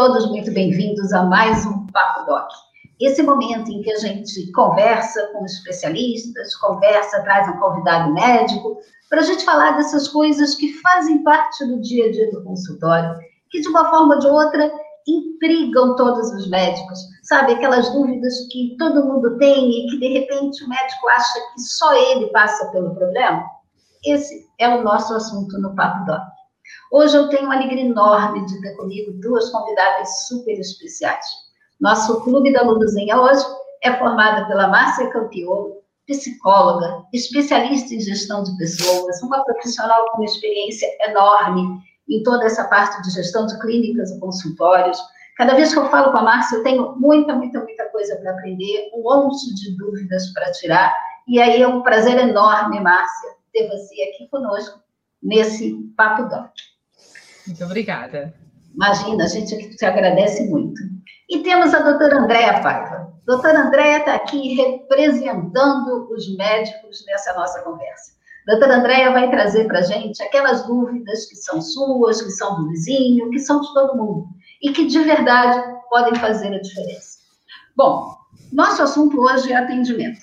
Todos muito bem-vindos a mais um Papo Doc. Esse momento em que a gente conversa com especialistas, conversa, traz um convidado médico, para a gente falar dessas coisas que fazem parte do dia a dia do consultório, que de uma forma ou de outra intrigam todos os médicos, sabe? Aquelas dúvidas que todo mundo tem e que de repente o médico acha que só ele passa pelo problema. Esse é o nosso assunto no Papo Doc. Hoje eu tenho uma alegria enorme de ter comigo duas convidadas super especiais. Nosso Clube da Luluzinha hoje é formado pela Márcia Campiolo, psicóloga, especialista em gestão de pessoas, uma profissional com experiência enorme em toda essa parte de gestão de clínicas e consultórios. Cada vez que eu falo com a Márcia, eu tenho muita, muita, muita coisa para aprender, um monte de dúvidas para tirar. E aí é um prazer enorme, Márcia, ter você aqui conosco nesse Papo Doc. Muito obrigada. Imagina, a gente te agradece muito. E temos a doutora Andréa Paiva. Doutora Andréa está aqui representando os médicos nessa nossa conversa. Doutora Andréa vai trazer para a gente aquelas dúvidas que são suas, que são do vizinho, que são de todo mundo, e que de verdade podem fazer a diferença. Bom, nosso assunto hoje é atendimento.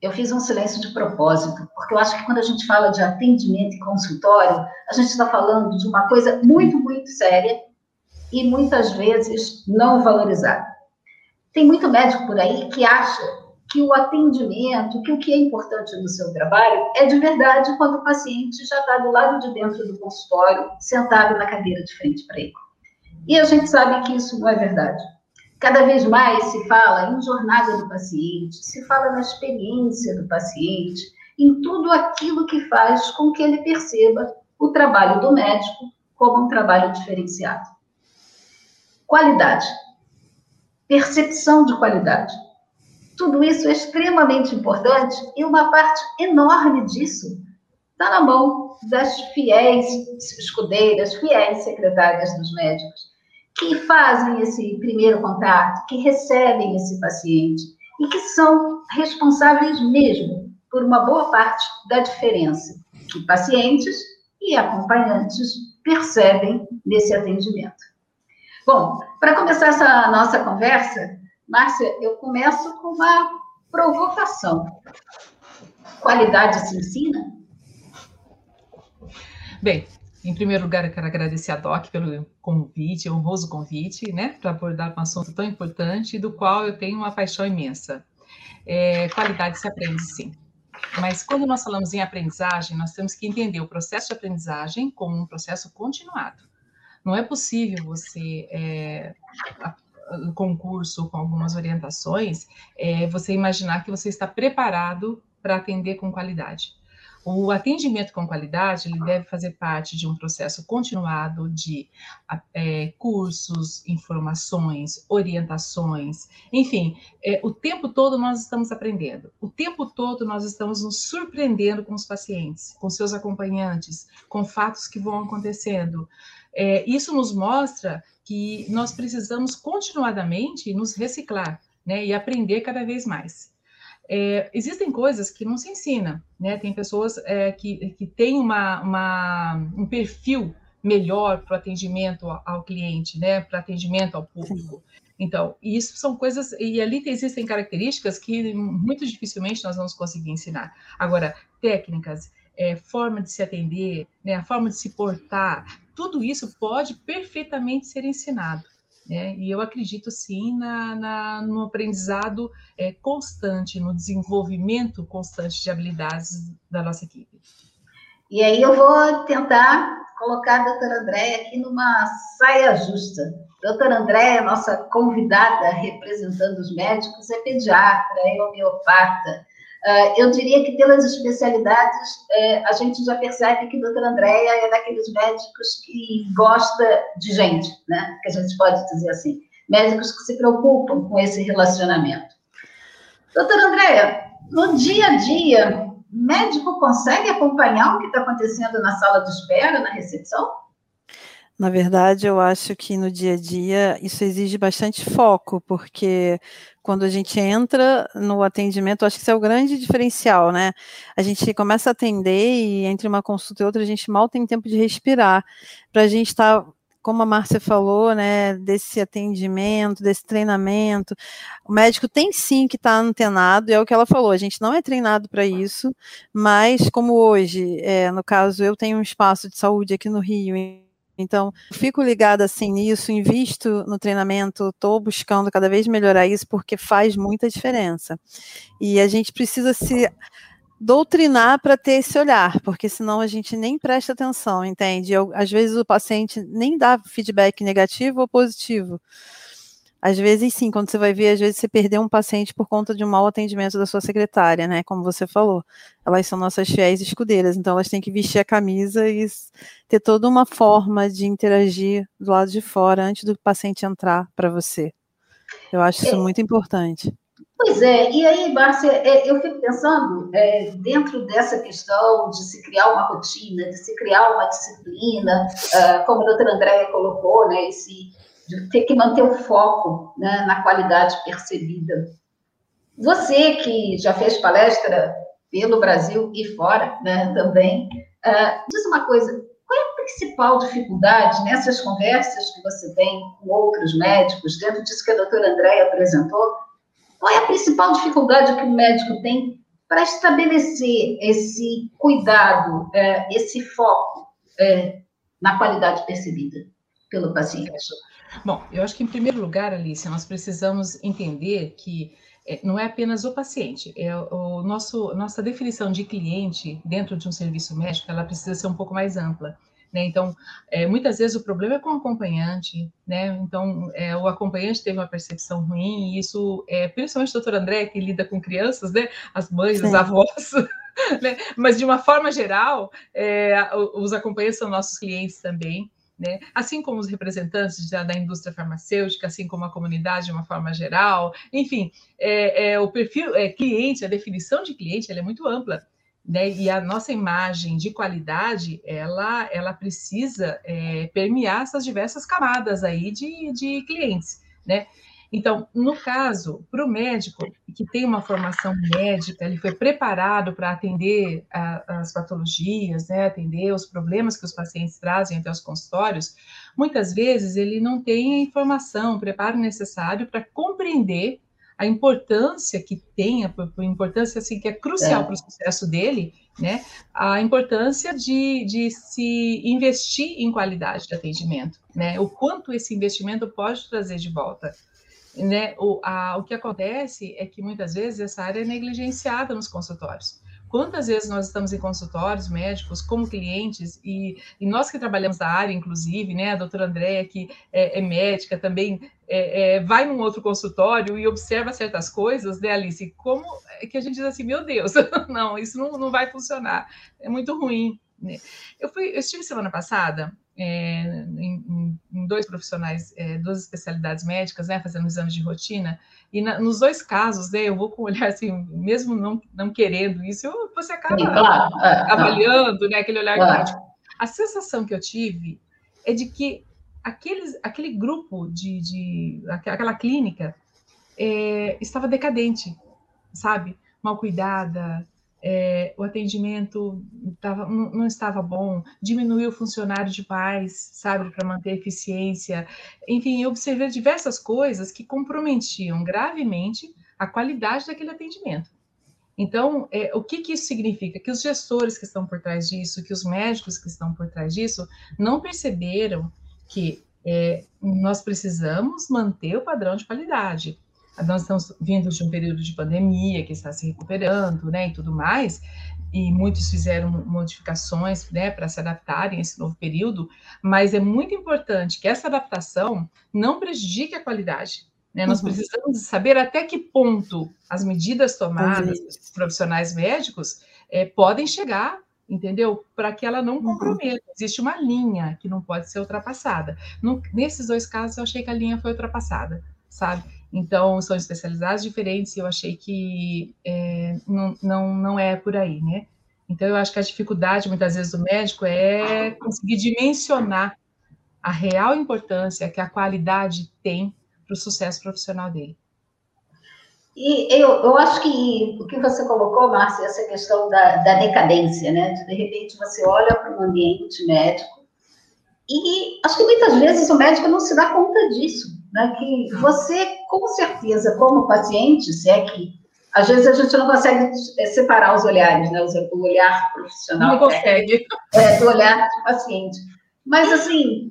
Eu fiz um silêncio de propósito, porque eu acho que quando a gente fala de atendimento e consultório, a gente está falando de uma coisa muito, muito séria e muitas vezes não valorizada. Tem muito médico por aí que acha que o atendimento, que o que é importante no seu trabalho é de verdade quando o paciente já está do lado de dentro do consultório, sentado na cadeira de frente para ele. E a gente sabe que isso não é verdade. Cada vez mais se fala em jornada do paciente, se fala na experiência do paciente, em tudo aquilo que faz com que ele perceba o trabalho do médico como um trabalho diferenciado. Qualidade. Percepção de qualidade. Tudo isso é extremamente importante e uma parte enorme disso está na mão das fiéis escudeiras, fiéis secretárias dos médicos que fazem esse primeiro contato, que recebem esse paciente e que são responsáveis mesmo por uma boa parte da diferença que pacientes e acompanhantes percebem nesse atendimento. Bom, para começar essa nossa conversa, Márcia, eu começo com uma provocação. Qualidade se ensina? Bem, em primeiro lugar, eu quero agradecer a DOC pelo convite, honroso convite, né, para abordar um assunto tão importante, do qual eu tenho uma paixão imensa. É, qualidade se aprende, sim. Mas quando nós falamos em aprendizagem, nós temos que entender o processo de aprendizagem como um processo continuado. Não é possível você, é, concurso com algumas orientações, é, você imaginar que você está preparado para atender com qualidade. O atendimento com qualidade ele deve fazer parte de um processo continuado de é, cursos, informações, orientações, enfim, é, o tempo todo nós estamos aprendendo, o tempo todo nós estamos nos surpreendendo com os pacientes, com seus acompanhantes, com fatos que vão acontecendo. É, isso nos mostra que nós precisamos continuadamente nos reciclar né, e aprender cada vez mais. É, existem coisas que não se ensina, né? Tem pessoas é, que, que têm uma, uma, um perfil melhor para o atendimento ao cliente, né? Para atendimento ao público. Então, isso são coisas, e ali existem características que muito dificilmente nós vamos conseguir ensinar. Agora, técnicas, é, forma de se atender, né, a forma de se portar, tudo isso pode perfeitamente ser ensinado. Né? E eu acredito sim na, na no aprendizado é, constante, no desenvolvimento constante de habilidades da nossa equipe. E aí eu vou tentar colocar a doutora Andréia aqui numa saia justa. Doutora Andréia, nossa convidada representando os médicos, é pediatra, é homeopata, eu diria que pelas especialidades, uh, a gente já percebe que a doutora Andréia é daqueles médicos que gosta de gente, né? Que a gente pode dizer assim. Médicos que se preocupam com esse relacionamento. Doutora Andréia, no dia a dia, médico consegue acompanhar o que está acontecendo na sala de espera, na recepção? Na verdade, eu acho que no dia a dia isso exige bastante foco, porque quando a gente entra no atendimento, acho que isso é o grande diferencial, né? A gente começa a atender e entre uma consulta e outra a gente mal tem tempo de respirar, para a gente estar tá como a Márcia falou, né, desse atendimento, desse treinamento, o médico tem sim que estar tá antenado, é o que ela falou, a gente não é treinado para isso, mas como hoje, é, no caso, eu tenho um espaço de saúde aqui no Rio, então, fico ligada assim nisso, invisto no treinamento, estou buscando cada vez melhorar isso, porque faz muita diferença. E a gente precisa se doutrinar para ter esse olhar, porque senão a gente nem presta atenção, entende? Eu, às vezes o paciente nem dá feedback negativo ou positivo. Às vezes, sim, quando você vai ver, às vezes você perdeu um paciente por conta de um mau atendimento da sua secretária, né? Como você falou. Elas são nossas fiéis escudeiras, então elas têm que vestir a camisa e ter toda uma forma de interagir do lado de fora antes do paciente entrar para você. Eu acho isso é. muito importante. Pois é, e aí, Márcia, é, eu fico pensando, é, dentro dessa questão de se criar uma rotina, de se criar uma disciplina, uh, como a doutora Andréia colocou, né, esse de ter que manter o foco né, na qualidade percebida. Você que já fez palestra pelo Brasil e fora né, também, uh, diz uma coisa, qual é a principal dificuldade nessas conversas que você tem com outros médicos, dentro disso que a doutora Andréia apresentou, qual é a principal dificuldade que o médico tem para estabelecer esse cuidado, uh, esse foco uh, na qualidade percebida pelo paciente? Bom, eu acho que em primeiro lugar, Alice, nós precisamos entender que é, não é apenas o paciente, é o nosso nossa definição de cliente dentro de um serviço médico, ela precisa ser um pouco mais ampla. Né? Então, é, muitas vezes o problema é com o acompanhante, né? Então, é, o acompanhante teve uma percepção ruim, e isso, é, principalmente o doutor André, que lida com crianças, né? As mães, Sim. os avós, né? Mas, de uma forma geral, é, os acompanhantes são nossos clientes também. Né? Assim como os representantes da, da, indústria farmacêutica, assim como a comunidade de uma forma geral, enfim, é, é, o perfil é, cliente, a definição de cliente, é muito ampla, né? E a nossa imagem de qualidade, ela, ela precisa é, permear essas diversas camadas aí de, de clientes, né? Então, no caso, para o médico que tem uma formação médica, ele foi preparado para atender a, as patologias, né, atender os problemas que os pacientes trazem até os consultórios, muitas vezes ele não tem a informação, o preparo necessário para compreender a importância que tem, a, a importância assim, que é crucial é. para o sucesso dele, né? A importância de, de se investir em qualidade de atendimento, né? O quanto esse investimento pode trazer de volta né, o, a, o que acontece é que muitas vezes essa área é negligenciada nos consultórios. Quantas vezes nós estamos em consultórios médicos como clientes, e, e nós que trabalhamos na área, inclusive, né, a doutora Andréia, que é, é médica, também é, é, vai num outro consultório e observa certas coisas, né, Alice? Como é que a gente diz assim, meu Deus, não, isso não, não vai funcionar, é muito ruim. Né? Eu, fui, eu estive semana passada é, em, em, dois profissionais, é, duas especialidades médicas, né, fazendo exames de rotina, e na, nos dois casos, né, eu vou com um olhar assim, mesmo não, não querendo isso, eu, você acaba Sim, claro, é, avaliando, né, aquele olhar claro. A sensação que eu tive é de que aqueles, aquele grupo de, de aquela clínica é, estava decadente, sabe? Mal cuidada, é, o atendimento tava, não, estava bom, diminuiu o funcionário de paz, sabe, para manter a eficiência. Enfim, eu observei diversas coisas que comprometiam gravemente a qualidade daquele atendimento. Então, é, o que, que isso significa? Que os gestores que estão por trás disso, que os médicos que estão por trás disso, não perceberam que é, nós precisamos manter o padrão de qualidade nós estamos vindo de um período de pandemia que está se recuperando, né, e tudo mais, e muitos fizeram modificações, né, para se adaptarem a esse novo período, mas é muito importante que essa adaptação não prejudique a qualidade. Né? Nós uhum. precisamos saber até que ponto as medidas tomadas pelos profissionais médicos é, podem chegar entendeu? Para que ela não uhum. comprometa. Existe uma linha que não pode ser ultrapassada. No, nesses dois casos, eu achei que a linha foi ultrapassada, sabe? Então, são especialidades diferentes e eu achei que é, não, não, não é por aí, né? Então, eu acho que a dificuldade, muitas vezes, do médico é conseguir dimensionar a real importância que a qualidade tem para o sucesso profissional dele. E eu, eu acho que o que você colocou, Márcia, essa questão da, da decadência, né? De, de repente, você olha para um ambiente médico E acho que muitas vezes o médico não se dá conta disso, né? Que você, com certeza, como paciente, se é que às vezes a gente não consegue é, separar os olhares, né? O olhar profissional. Não consegue. É, do olhar do paciente. Mas, assim,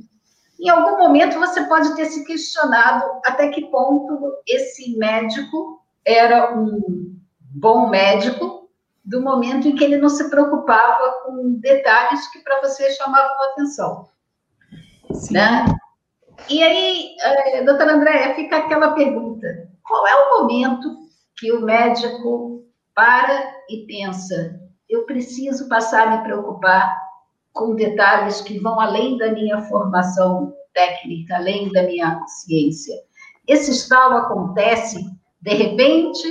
em algum momento você pode ter se questionado até que ponto esse médico era um bom médico do momento em que ele não se preocupava com detalhes que para você chamavam atenção. Sim. Né? E aí, eh, doutora Andréia, fica aquela pergunta: qual é o momento que o médico para e pensa, eu preciso passar a me preocupar com detalhes que vão além da minha formação técnica, além da minha ciência. Esse estalo acontece de repente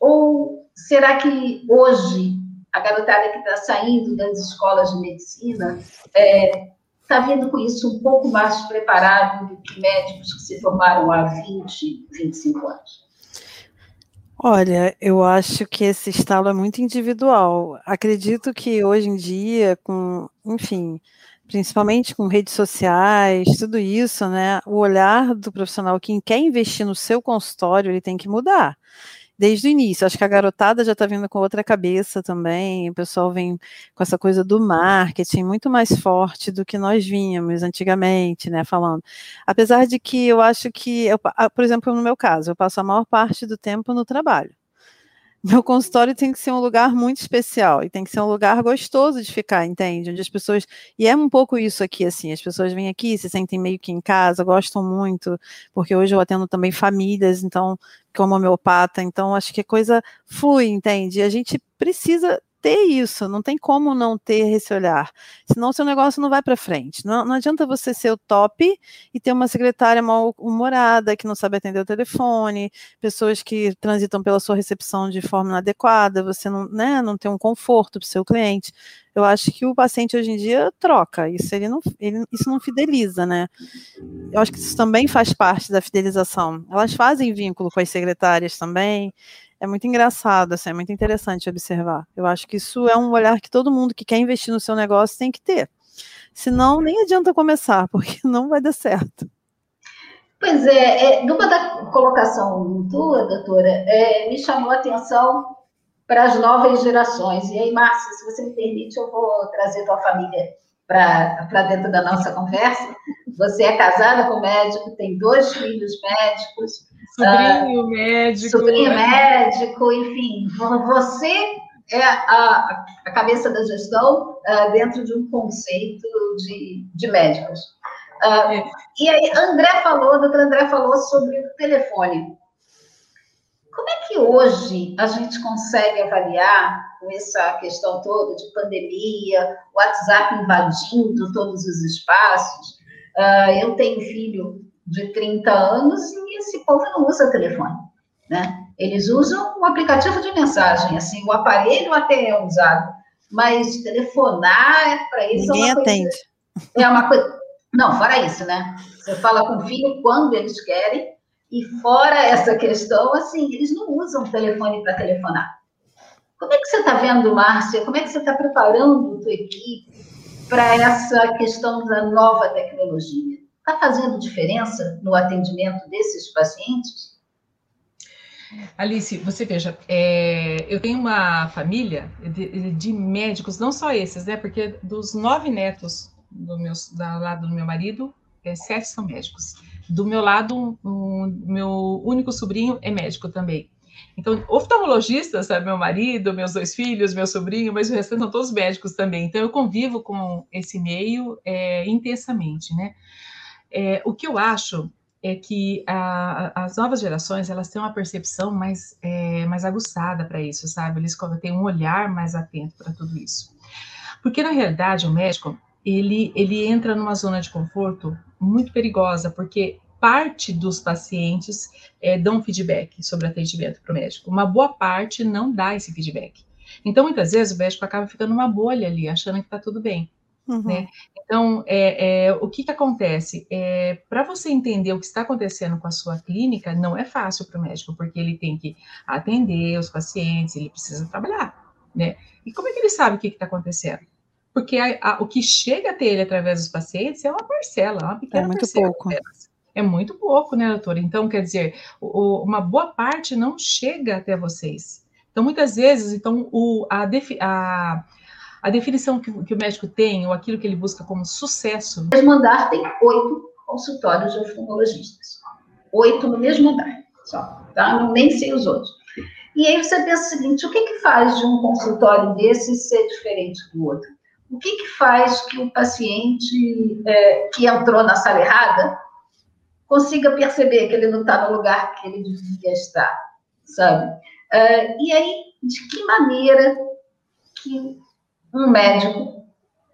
ou será que hoje a garotada que está saindo das escolas de medicina é, tá vindo com isso um pouco mais preparado do que médicos que se formaram há 20, 25 anos? Olha, eu acho que esse estalo é muito individual. Acredito que hoje em dia, com, enfim, principalmente com redes sociais, tudo isso, né? O olhar do profissional, quem quer investir no seu consultório, ele tem que mudar desde o início. Acho que a garotada já está vindo com outra cabeça também. O pessoal vem com essa coisa do marketing muito mais forte do que nós vínhamos antigamente, né? Falando. Apesar de que eu acho que, eu, por exemplo, no meu caso, eu passo a maior parte do tempo no trabalho meu consultório tem que ser um lugar muito especial e tem que ser um lugar gostoso de ficar, entende? Onde as pessoas. E é um pouco isso aqui, assim, as pessoas vêm aqui, se sentem meio que em casa, gostam muito, porque hoje eu atendo também famílias, então, como homeopata, então acho que a coisa flui, entende? E a gente precisa ter isso, não tem como não ter esse olhar, senão seu negócio não vai para frente. Não, não adianta você ser o top e ter uma secretária mal-humorada, que não sabe atender o telefone, pessoas que transitam pela sua recepção de forma inadequada, você não, né, não tem um conforto para o seu cliente. Eu acho que o paciente hoje em dia troca, isso ele não, ele, isso não fideliza, né? Eu acho que isso também faz parte da fidelização. Elas fazem vínculo com as secretárias também, é muito engraçado, assim, é muito interessante observar. Eu acho que isso é um olhar que todo mundo que quer investir no seu negócio tem que ter. Senão, nem adianta começar, porque não vai dar certo. Pois é, é numa da colocação tua, doutora, é, me chamou a atenção para as novas gerações. E aí, Márcia, se você me permite, eu vou trazer tua família para dentro da nossa conversa. Você é casada com médico, tem dois filhos médicos, Sobrinho uh, médico. Sobrinho médico, enfim. Você é a, a cabeça da gestão uh, dentro de um conceito de, de médicos. Uh, é. E aí, André falou, a doutora André falou sobre o telefone. Como é que hoje a gente consegue avaliar, com essa questão toda de pandemia, WhatsApp invadindo todos os espaços? Uh, eu tenho filho de 30 anos e esse povo não usa telefone, né? Eles usam um aplicativo de mensagem, assim, o aparelho até é usado, mas telefonar para eles Ninguém é uma atende. coisa... É uma coisa... Não, fora isso, né? Você fala com o filho quando eles querem, e fora essa questão, assim, eles não usam telefone para telefonar. Como é que você está vendo, Márcia? Como é que você está preparando a tua equipe para essa questão da nova tecnologia? Está fazendo diferença no atendimento desses pacientes? Alice, você veja, é, eu tenho uma família de, de, médicos, não só esses, né? Porque dos nove netos do meu, do lado do meu marido, é, sete são médicos. Do meu lado, um, meu único sobrinho é médico também. Então, oftalmologistas, sabe, meu marido, meus dois filhos, meu sobrinho, mas o restante são todos médicos também. Então, eu convivo com esse meio é, intensamente, né? É, o que eu acho é que a, as novas gerações elas têm uma percepção mais, é, mais aguçada para isso, sabe? Eles têm um olhar mais atento para tudo isso. Porque, na realidade, o médico, ele, ele entra numa zona de conforto muito perigosa, porque parte dos pacientes é, dão feedback sobre atendimento para o médico. Uma boa parte não dá esse feedback. Então, muitas vezes, o médico acaba ficando numa bolha ali, achando que está tudo bem. Uhum. Né? Então, é, é, o que, que acontece? É, para você entender o que está acontecendo com a sua clínica, não é fácil para o médico, porque ele tem que atender os pacientes, ele precisa trabalhar, né? E como é que ele sabe o que está acontecendo? porque a, a, o que chega até ele através dos pacientes é uma parcela, uma pequena é muito parcela. Pouco. É muito pouco, né, doutora? Então, quer dizer, o, uma boa parte não chega até vocês. Então, muitas vezes, então, o, a, defi, a, a definição que, que, o médico tem, ou aquilo que ele busca como sucesso. No mesmo andar tem oito consultórios de oftalmologistas. Oito no mesmo andar, só. Tá? Não, nem sei os outros. E aí você pensa o seguinte: o que, que faz de um consultório desse ser diferente do outro? O que, que faz que o paciente é, que entrou na sala errada consiga perceber que ele não está no lugar que ele devia estar, sabe? Uh, e aí, de que maneira que um médico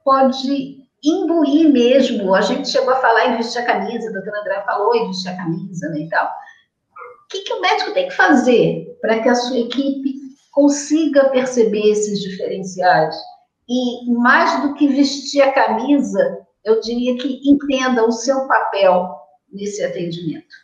pode imbuir mesmo? A gente chegou a falar em vestir a camisa, a doutora André falou em vestir a camisa né, e tal. O que, que o médico tem que fazer para que a sua equipe consiga perceber esses diferenciais? E mais do que vestir a camisa, eu diria que entenda o seu papel nesse atendimento.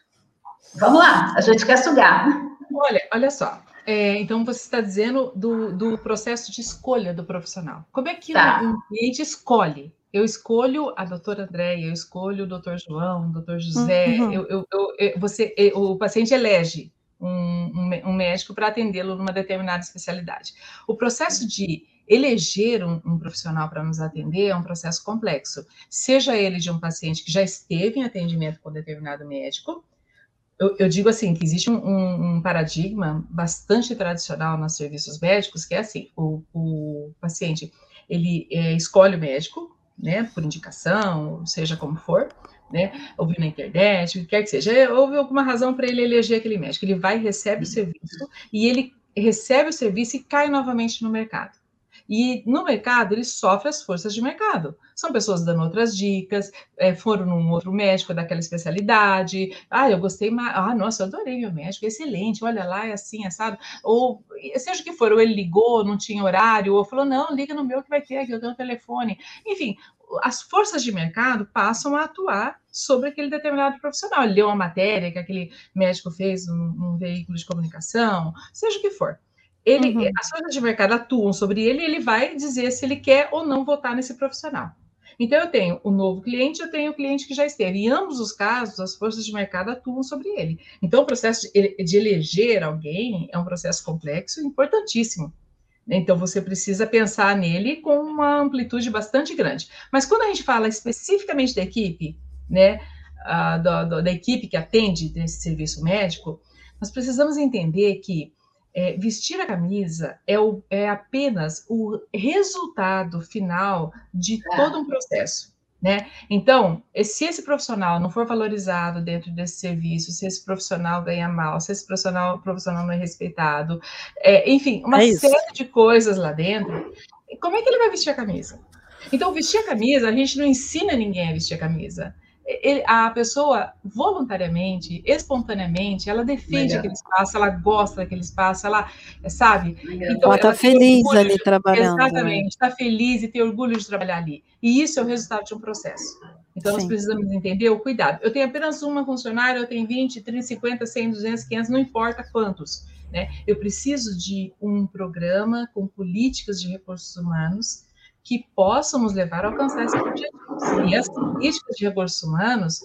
Vamos lá, a gente quer sugar. Olha, olha só. É, então, você está dizendo do, do, processo de escolha do profissional. Como é que tá. um, cliente escolhe? Eu escolho a doutora Andréia, eu escolho o doutor João, o doutor José. Uhum. Eu, eu, eu, você, o paciente elege um, um, um médico para atendê-lo numa determinada especialidade. O processo de eleger um, um profissional para nos atender é um processo complexo, seja ele de um paciente que já esteve em atendimento com determinado médico. Eu, eu digo assim que existe um, um, paradigma bastante tradicional nos serviços médicos que é assim: o, o paciente ele é, escolhe o médico, né, por indicação, seja como for, né, ouviu na internet, o que quer que seja, houve alguma razão para ele eleger aquele médico. Ele vai, recebe o serviço e ele recebe o serviço e cai novamente no mercado. E no mercado, ele sofre as forças de mercado. São pessoas dando outras dicas, é, foram num outro médico daquela especialidade. Ah, eu gostei mais. Ah, nossa, eu adorei meu médico, excelente. Olha lá, é assim, assado. Ou seja o que for, ou ele ligou, não tinha horário, ou falou: não, liga no meu que vai ter aqui, eu tenho um telefone. Enfim, as forças de mercado passam a atuar sobre aquele determinado profissional. Ele leu uma matéria que aquele médico fez num, num veículo de comunicação, seja o que for ele, uhum. as forças de mercado atuam sobre ele e ele vai dizer se ele quer ou não votar nesse profissional. Então, eu tenho o novo cliente, eu tenho o cliente que já esteve. Em ambos os casos, as forças de mercado atuam sobre ele. Então, o processo de, de eleger alguém é um processo complexo e importantíssimo. Então, você precisa pensar nele com uma amplitude bastante grande. Mas quando a gente fala especificamente da equipe, né, uh, da, da equipe que atende nesse serviço médico, nós precisamos entender que é, vestir a camisa é, o, é, apenas o resultado final de é. todo um processo. Né? Então, se esse profissional não for valorizado dentro desse serviço, se esse profissional ganha mal, se esse profissional, profissional não é respeitado, é, enfim, uma é série de coisas lá dentro, como é que ele vai vestir a camisa? Então, vestir a camisa, a gente não ensina ninguém a vestir a camisa ele, a pessoa voluntariamente, espontaneamente, ela defende Legal. aquele espaço, ela gosta daquele espaço, ela sabe. Então, ela está feliz ali trabalhando. Né? Exatamente, está feliz e tem orgulho de trabalhar ali. E isso é o resultado de um processo. Então, Sim. nós precisamos entender o cuidado. Eu tenho apenas uma funcionária, eu tenho 20, 30, 50, 100, 200, 500, não importa quantos. Né? Eu preciso de um programa com políticas de recursos humanos que possam nos levar a alcançar esses objetivos. E as políticas de recursos humanos,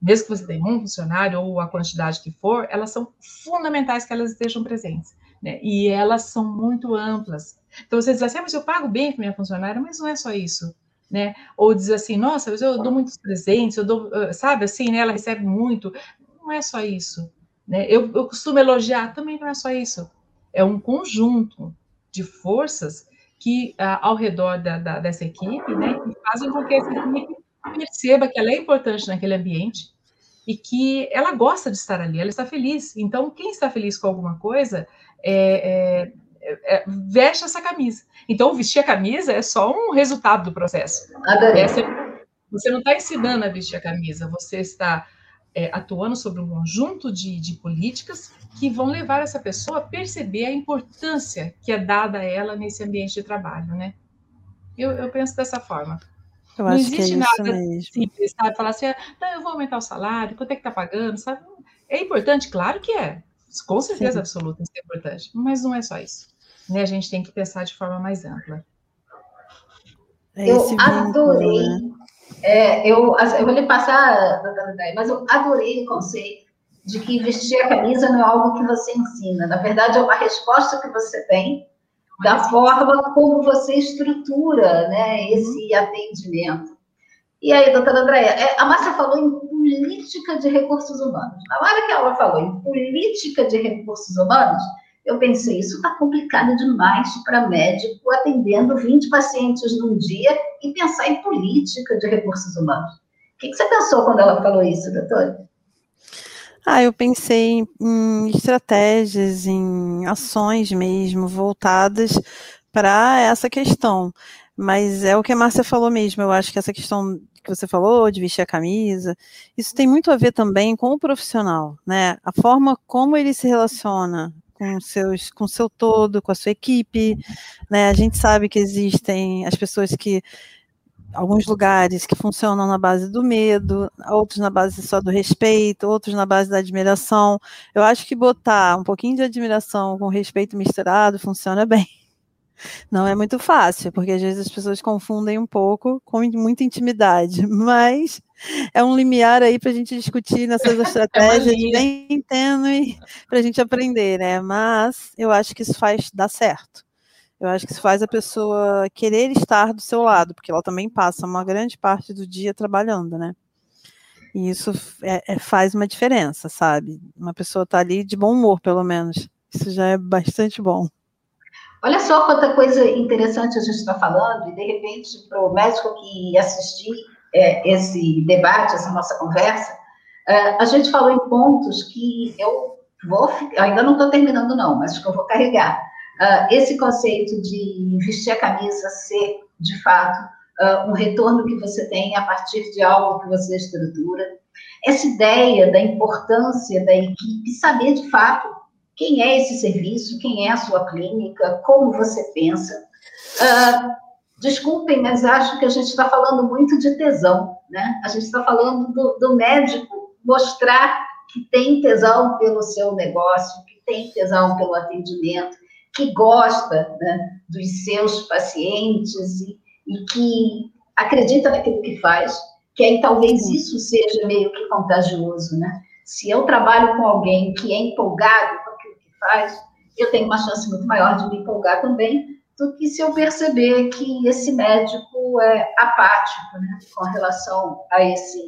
mesmo que você tenha um funcionário ou a quantidade que for, elas são fundamentais que elas estejam presentes. Né? E elas são muito amplas. Então, você diz assim, ah, mas eu pago bem para minha funcionária, mas não é só isso. Né? Ou diz assim, nossa, eu dou muitos presentes, eu dou, sabe assim, né? Ela recebe muito. Não é só isso. Né? Eu, eu costumo elogiar, também não é só isso. É um conjunto de forças que uh, ao redor da, da, dessa equipe, né, que fazem com que essa equipe perceba que ela é importante naquele ambiente e que ela gosta de estar ali, ela está feliz. Então, quem está feliz com alguma coisa é, é, é, veste essa camisa. Então, vestir a camisa é só um resultado do processo. Essa, você não está ensinando a vestir a camisa, você está é, atuando sobre um conjunto de, de, políticas que vão levar essa pessoa a perceber a importância que é dada a ela nesse ambiente de trabalho, né? Eu, eu penso dessa forma. Eu não existe é nada mesmo. simples, sabe? Falar assim, não, eu vou aumentar o salário, quanto é que tá pagando, sabe? É importante, claro que é. Com certeza Sim. absoluta isso é importante, mas não é só isso. Né? A gente tem que pensar de forma mais ampla. É eu adorei. Né? É, eu, eu vou lhe passar, mas eu adorei o conceito de que vestir a camisa não é algo que você ensina. Na verdade, é uma resposta que você tem da forma como você estrutura né, esse atendimento. E aí, doutora Andréia, é, a Márcia falou em política de recursos humanos. Na hora que ela falou em política de recursos humanos, eu pensei, isso está complicado demais para médico atendendo 20 pacientes num dia e pensar em política de recursos humanos. O que, que você pensou quando ela falou isso, doutora? Ah, eu pensei em estratégias, em ações mesmo, voltadas para essa questão. Mas é o que a Márcia falou mesmo, eu acho que essa questão que você falou de vestir a camisa, isso tem muito a ver também com o profissional, né? A forma como ele se relaciona com seus, com seu todo, com a sua equipe, né? A gente sabe que existem as pessoas que alguns lugares que funcionam na base do medo, outros na base só do respeito, outros na base da admiração. Eu acho que botar um pouquinho de admiração com respeito misturado funciona bem. Não é muito fácil, porque às vezes as pessoas confundem um pouco com muita intimidade, mas é um limiar aí para a gente discutir nessas é estratégias é bem tênue para a gente aprender, né? Mas eu acho que isso faz dar certo. Eu acho que isso faz a pessoa querer estar do seu lado, porque ela também passa uma grande parte do dia trabalhando, né? E isso é, é, faz uma diferença, sabe? Uma pessoa tá ali de bom humor, pelo menos. Isso já é bastante bom. Olha só quanta coisa interessante a gente está falando, e de repente, para o médico que assistir é, esse debate, essa nossa conversa, é, a gente falou em pontos que eu vou, ainda não estou terminando, não, mas que eu vou carregar. Uh, esse conceito de vestir a camisa ser, de fato, uh, um retorno que você tem a partir de algo que você estrutura, essa ideia da importância da equipe, saber de fato quem é esse serviço, quem é a sua clínica, como você pensa. Uh, desculpem, mas acho que a gente está falando muito de tesão, né? A gente está falando do, do médico mostrar que tem tesão pelo seu negócio, que tem tesão pelo atendimento, que gosta né, dos seus pacientes e, e, que acredita naquilo que faz, que aí talvez isso seja meio que contagioso, né? Se eu trabalho com alguém que é empolgado faz, eu tenho uma chance muito maior de me empolgar também do que se eu perceber que esse médico é apático, né, com relação a esse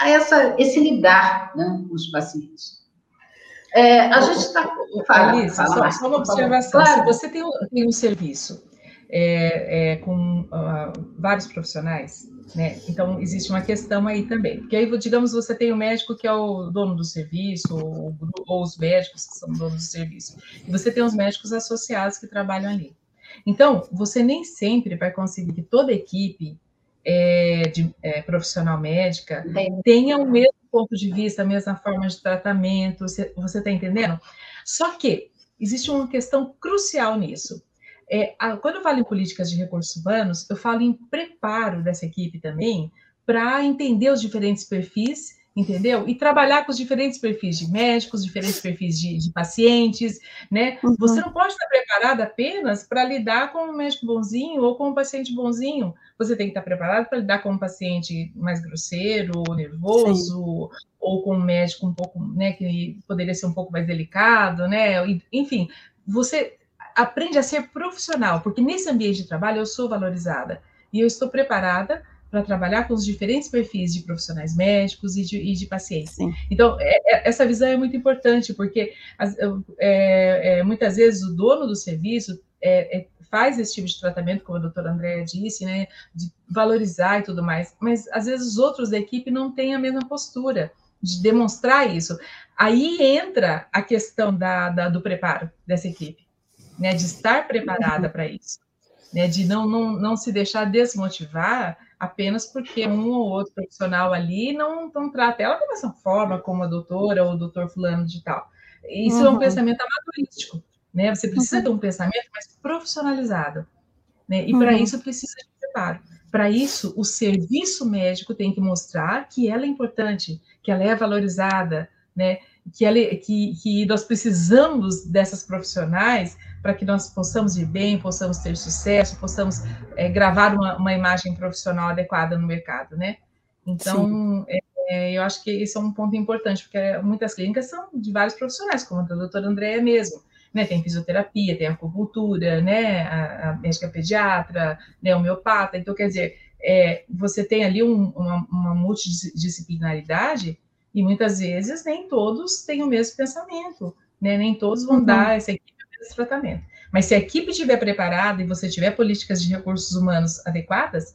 a essa, esse lidar né, com os pacientes. É, a gente está. Alice, só, só, uma observação. Claro. Se você tem um, tem um serviço é, é, com uh, vários profissionais, né? Então, existe uma questão aí também. Porque aí, digamos, você tem o médico que é o dono do serviço, ou, ou os médicos que são donos do serviço, e você tem os médicos associados que trabalham ali. Então, você nem sempre vai conseguir que toda equipe é, de é, profissional médica tenha o mesmo ponto de vista, a mesma forma de tratamento, você está entendendo? Só que existe uma questão crucial nisso. É, a, quando eu falo em políticas de recursos humanos, eu falo em preparo dessa equipe também para entender os diferentes perfis entendeu? E trabalhar com os diferentes perfis de médicos, diferentes perfis de, de pacientes, né? Uhum. Você não pode estar preparado apenas para lidar com um médico bonzinho ou com um paciente bonzinho. Você tem que estar preparado para lidar com um paciente mais grosseiro, ou nervoso, Sim. ou com um médico um pouco, né, que poderia ser um pouco mais delicado, né? Enfim, você aprende a ser profissional, porque nesse ambiente de trabalho eu sou valorizada e eu estou preparada para trabalhar com os diferentes perfis de profissionais médicos e de, e de pacientes. Sim. Então, é, é, essa visão é muito importante, porque as, é, é muitas vezes o dono do serviço é, é, faz esse tipo de tratamento, como a doutora Andréa disse, né, de valorizar e tudo mais, mas às vezes os outros da equipe não têm a mesma postura de demonstrar isso. Aí entra a questão da, da do preparo dessa equipe, né, de estar preparada uhum. para isso, né, de não, não, não se deixar desmotivar apenas porque um ou outro profissional ali não, não trata ela da mesma forma como a doutora ou o doutor fulano de tal. Isso uhum. é um uhum. pensamento amadorístico, né? Você precisa uhum. ter um pensamento mais profissionalizado, né? E uhum. para isso precisa de preparo. Para isso, o serviço médico tem que mostrar que ela é importante, que ela é valorizada, né? Que, que, que nós precisamos dessas profissionais para que nós possamos ir bem, possamos ter sucesso, possamos é, gravar uma, uma, imagem profissional adequada no mercado, né? Então, é, é, eu acho que esse é um ponto importante, porque muitas clínicas são de vários profissionais, como a doutora Andréia mesmo, né? Tem fisioterapia, tem acupuntura, né? A, a médica pediatra, né? homeopata, então, quer dizer, é, você tem ali um, uma, uma multidisciplinaridade e muitas vezes nem todos têm o mesmo pensamento, né? Nem todos vão uhum. dar essa equipe esse tratamento. Mas se a equipe estiver preparada e você tiver políticas de recursos humanos adequadas,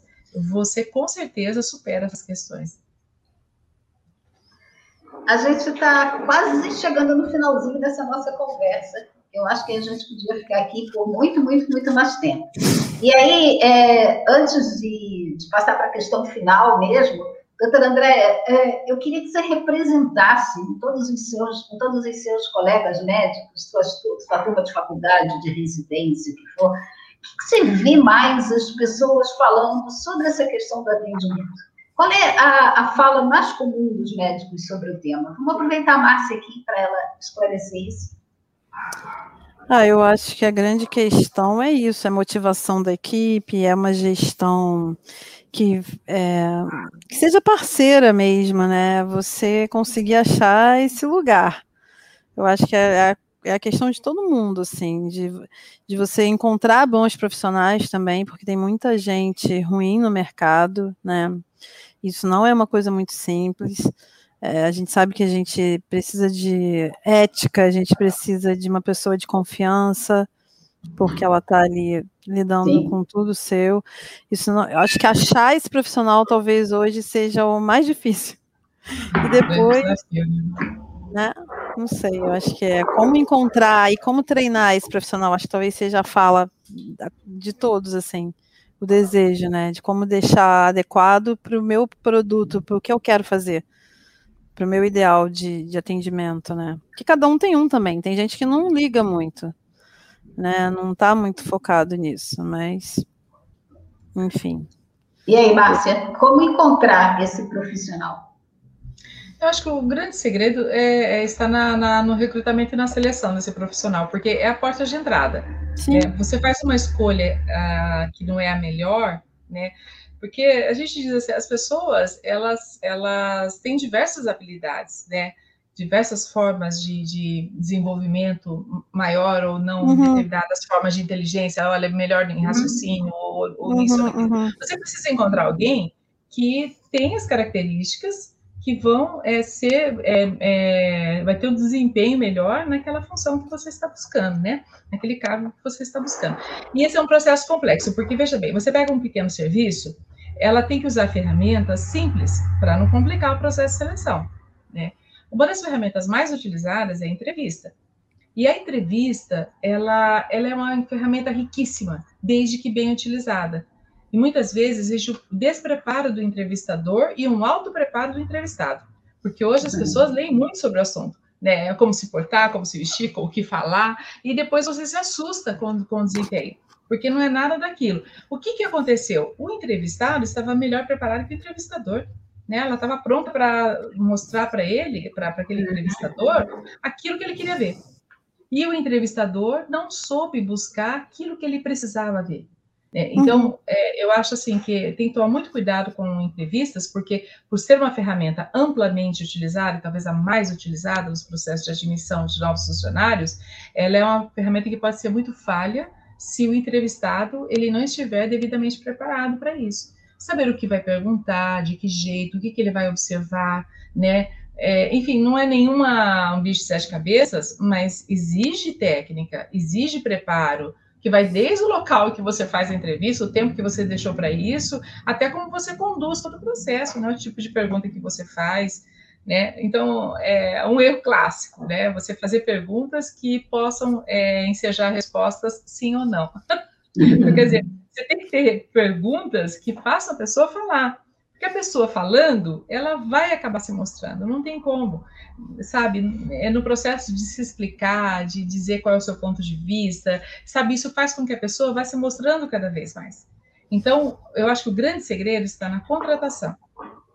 você com certeza supera essas questões. A gente está quase chegando no finalzinho dessa nossa conversa. Eu acho que a gente podia ficar aqui por muito, muito, muito mais tempo. E aí, é, antes de, de passar para a questão final mesmo, Doutora André, é, eu queria que você representasse em todos os seus, todos os seus colegas médicos, sua, sua turma de faculdade, de residência, que for, o que você vê mais as pessoas falando sobre essa questão do atendimento? Qual é a, a fala mais comum dos médicos sobre o tema? Vamos aproveitar a Márcia aqui para ela esclarecer isso. Ah, eu acho que a grande questão é isso, é a motivação da equipe, é uma gestão que, é, que seja parceira mesmo, né? Você conseguir achar esse lugar. Eu acho que é, é, é a questão de todo mundo, assim, de, de você encontrar bons profissionais também, porque tem muita gente ruim no mercado, né? Isso não é uma coisa muito simples. É, a gente sabe que a gente precisa de ética, a gente precisa de uma pessoa de confiança, porque ela está ali lidando Sim. com tudo seu. Isso não, eu acho que achar esse profissional talvez hoje seja o mais difícil. E depois, né? Não sei, eu acho que é como encontrar e como treinar esse profissional, acho que talvez seja a fala de todos, assim, o desejo, né? De como deixar adequado para o meu produto, para o que eu quero fazer para o meu ideal de, de atendimento, né? Que cada um tem um também. Tem gente que não liga muito, né? Não está muito focado nisso, mas enfim. E aí, Márcia, como encontrar esse profissional? Eu acho que o grande segredo é, é estar na, na, no recrutamento e na seleção desse profissional, porque é a porta de entrada. Né? Você faz uma escolha uh, que não é a melhor, né? Porque a gente diz assim, as pessoas, elas, elas têm diversas habilidades, né? Diversas formas de, de desenvolvimento maior ou não, uhum. determinadas formas de inteligência, olha, melhor em uhum. raciocínio, uhum. ou, ou uhum, isso, ou uhum. Você precisa encontrar alguém que tem as características que vão é, ser, é, é, vai ter um desempenho melhor naquela função que você está buscando, né? Naquele cargo que você está buscando. E esse é um processo complexo, porque veja bem, você pega um pequeno serviço, ela tem que usar ferramentas simples para não complicar o processo de seleção. Né? Uma das ferramentas mais utilizadas é a entrevista. E a entrevista, ela, ela é uma ferramenta riquíssima, desde que bem utilizada. E muitas vezes existe o despreparo do entrevistador e um alto preparo do entrevistado. Porque hoje as pessoas leem muito sobre o assunto, né? Como se portar, como se vestir, o que falar, e depois você se assusta quando com o desempenho porque não é nada daquilo. O que, que aconteceu? O entrevistado estava melhor preparado que o entrevistador. Né? Ela estava pronta para mostrar para ele, para aquele entrevistador, aquilo que ele queria ver. E o entrevistador não soube buscar aquilo que ele precisava ver. É, então, uhum. é, eu acho assim que tem que tomar muito cuidado com entrevistas, porque por ser uma ferramenta amplamente utilizada, e talvez a mais utilizada nos processos de admissão de novos funcionários, ela é uma ferramenta que pode ser muito falha, se o entrevistado ele não estiver devidamente preparado para isso. Saber o que vai perguntar, de que jeito, o que, que ele vai observar, né? É, enfim, não é nenhuma um bicho de sete cabeças, mas exige técnica, exige preparo, que vai desde o local que você faz a entrevista, o tempo que você deixou para isso, até como você conduz todo o processo, né? o tipo de pergunta que você faz, né? Então, é um erro clássico, né? Você fazer perguntas que possam é, ensejar respostas sim ou não. Quer dizer, você tem que ter perguntas que façam a pessoa falar. Porque a pessoa falando, ela vai acabar se mostrando, não tem como, sabe? É no processo de se explicar, de dizer qual é o seu ponto de vista, sabe? Isso faz com que a pessoa vá se mostrando cada vez mais. Então, eu acho que o grande segredo está na contratação,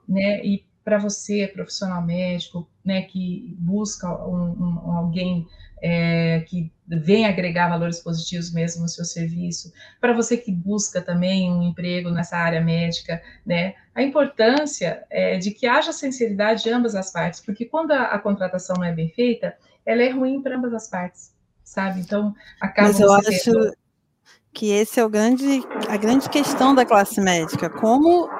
né? E para você, profissional médico, né, que busca um, um, alguém é, que vem agregar valores positivos mesmo no seu serviço, para você que busca também um emprego nessa área médica, né, a importância é de que haja sinceridade de ambas as partes, porque quando a, a contratação não é bem feita, ela é ruim para ambas as partes, sabe? Então, acaba Mas eu acho que esse é o grande, a grande questão da classe médica, como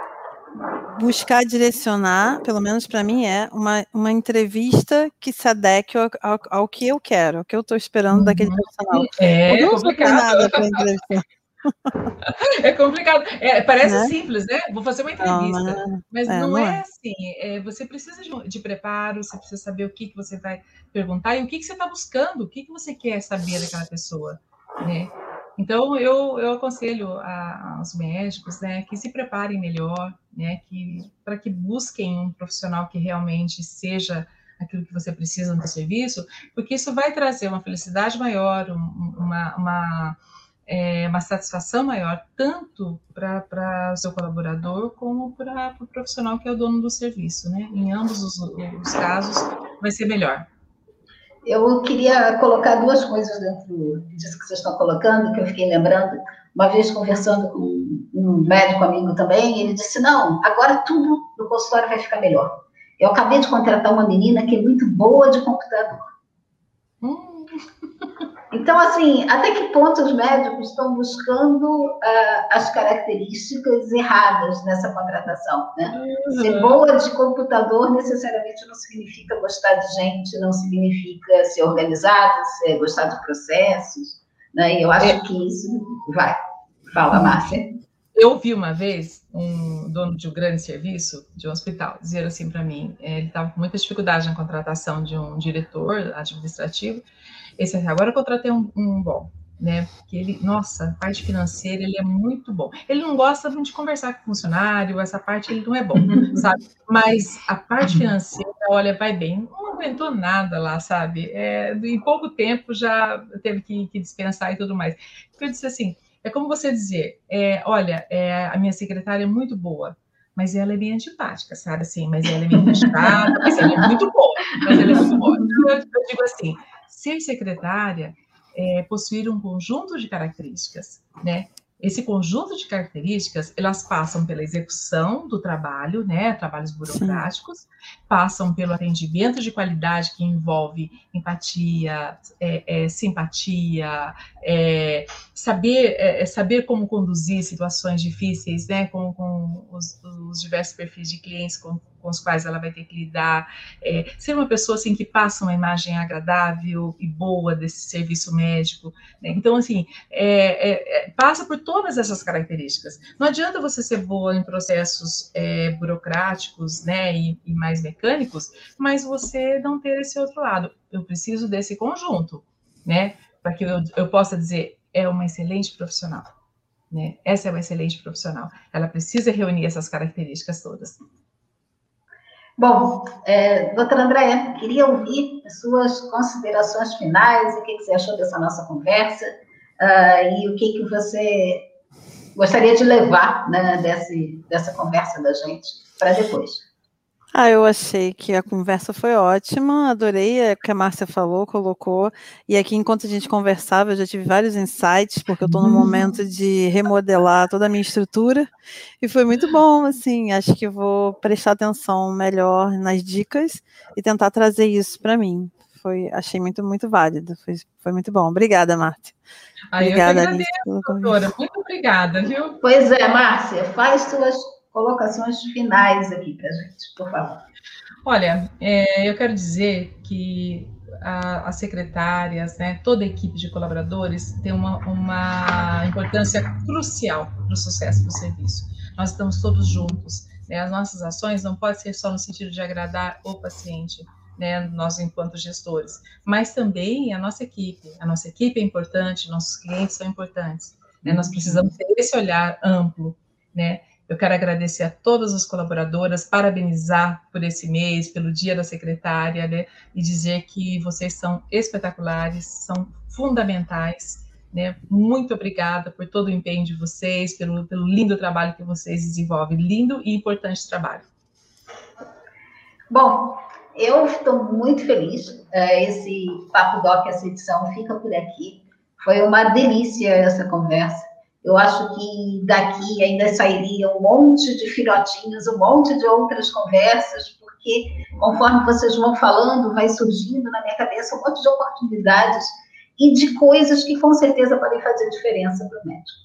buscar direcionar, pelo menos para mim, é uma, uma entrevista que se adeque ao, ao, ao que eu quero, o que eu estou esperando uhum. daquele profissional. É, eu não complicado. É complicado. É, parece né? simples, né? Vou fazer uma entrevista. Não, mas é, não, não, é, é. assim. É, você precisa de, de, preparo, você precisa saber o que, que você vai perguntar e o que, que você está buscando, o que, que você quer saber daquela pessoa. Né? Então, eu, eu aconselho a, aos médicos né, que se preparem melhor, né, que, para que busquem um profissional que realmente seja aquilo que você precisa no serviço, porque isso vai trazer uma felicidade maior, um, uma, uma, é, uma satisfação maior, tanto para o seu colaborador como para o pro profissional que é o dono do serviço. Né? Em ambos os, os casos, vai ser melhor. Eu queria colocar duas coisas dentro disso que vocês estão colocando, que eu fiquei lembrando. Uma vez conversando com um médico amigo também, ele disse: Não, agora tudo no consultório vai ficar melhor. Eu acabei de contratar uma menina que é muito boa de computador. Hum. Então, assim, até que ponto os médicos estão buscando uh, as características erradas nessa contratação? Né? Uhum. Ser boa de computador necessariamente não significa gostar de gente, não significa ser organizado, ser gostar de processos. Né? E eu acho é. que isso vai. Fala, Márcia. Eu ouvi uma vez um dono de um grande serviço, de um hospital, dizer assim para mim, eh, ele estava com muita dificuldade na contratação de um diretor administrativo, esse agora eu contratei um, um bom, né? Porque ele, nossa, a parte financeira ele é muito bom. Ele não gosta de conversar com funcionário, essa parte ele não é bom, sabe? Mas a parte financeira, olha, vai bem. Não aguentou nada lá, sabe? É, em pouco tempo já teve que, que dispensar e tudo mais. Eu disse assim, é como você dizer, é, olha, é, a minha secretária é muito boa, mas ela é bem antipática, sabe? Assim, mas ela é bem chata, mas ela é muito boa, mas ela é muito boa. Então, eu, eu digo assim, ser secretária é possuir um conjunto de características, né? Esse conjunto de características, elas passam pela execução do trabalho, né, trabalhos burocráticos, Sim. passam pelo atendimento de qualidade que envolve empatia, é, é, simpatia, é, saber, é, é, saber como conduzir situações difíceis, né, com, com os, os diversos perfis de clientes com, com os quais ela vai ter que lidar, é, ser uma pessoa assim que passa uma imagem agradável e boa desse serviço médico. Né? Então, assim, passa por todas essas características. Não adianta você ser boa em processos é, burocráticos, né, e, e mais mecânicos, mas você não ter esse outro lado. Eu preciso desse conjunto, né, para que eu, eu possa dizer é uma excelente profissional. Né? Essa é uma excelente profissional. Ela precisa reunir essas características todas. Bom, é, doutora Andréia, queria ouvir as suas considerações finais, o que, você achou dessa nossa conversa uh, e o que, que você gostaria de levar né, desse, dessa conversa da gente para depois. Ah, eu achei que a conversa foi ótima, adorei o que a Márcia falou, colocou. E aqui, enquanto a gente conversava, eu já tive vários insights, porque eu estou no momento de remodelar toda a minha estrutura. E foi muito bom, assim. Acho que vou prestar atenção melhor nas dicas e tentar trazer isso para mim. Foi, achei muito, muito válido. Foi, foi muito bom. Obrigada, Márcia. obrigada, eu agradeço, doutora. Muito obrigada, viu? Pois é, Márcia, faz suas colocações finais aqui para a gente, por favor. Olha, é, eu quero dizer que a, as secretárias, né, toda a equipe de colaboradores tem uma, uma importância crucial para o sucesso do serviço. Nós estamos todos juntos. Né, as nossas ações não podem ser só no sentido de agradar o paciente, né, nós enquanto gestores, mas também a nossa equipe. A nossa equipe é importante, nossos clientes são importantes. Né, nós precisamos ter esse olhar amplo, né, eu quero agradecer a todas as colaboradoras, parabenizar por esse mês, pelo Dia da Secretária, né, e dizer que vocês são espetaculares, são fundamentais. Né? Muito obrigada por todo o empenho de vocês, pelo, pelo lindo trabalho que vocês desenvolvem, lindo e importante trabalho. Bom, eu estou muito feliz. É, esse Papo Doc, essa edição, fica por aqui. Foi uma delícia essa conversa. Eu acho que daqui ainda sairia um monte de filhotinhos, um monte de outras conversas, porque conforme vocês vão falando, vai surgindo na minha cabeça um monte de oportunidades e de coisas que com certeza podem fazer diferença para o médico.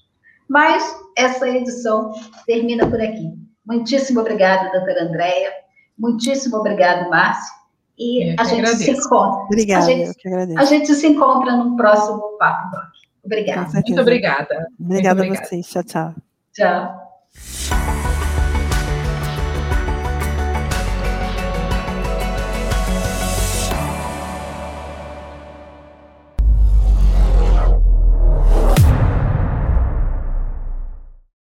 Mas essa edição termina por aqui. Muitíssimo obrigada, doutora Andréia. Muitíssimo obrigado, Márcio. E a gente agradeço. se encontra. Obrigada, a gente, a gente se encontra no próximo Papo Doc. Obrigada. Muito obrigada. Obrigada a vocês. Tchau, tchau. Tchau.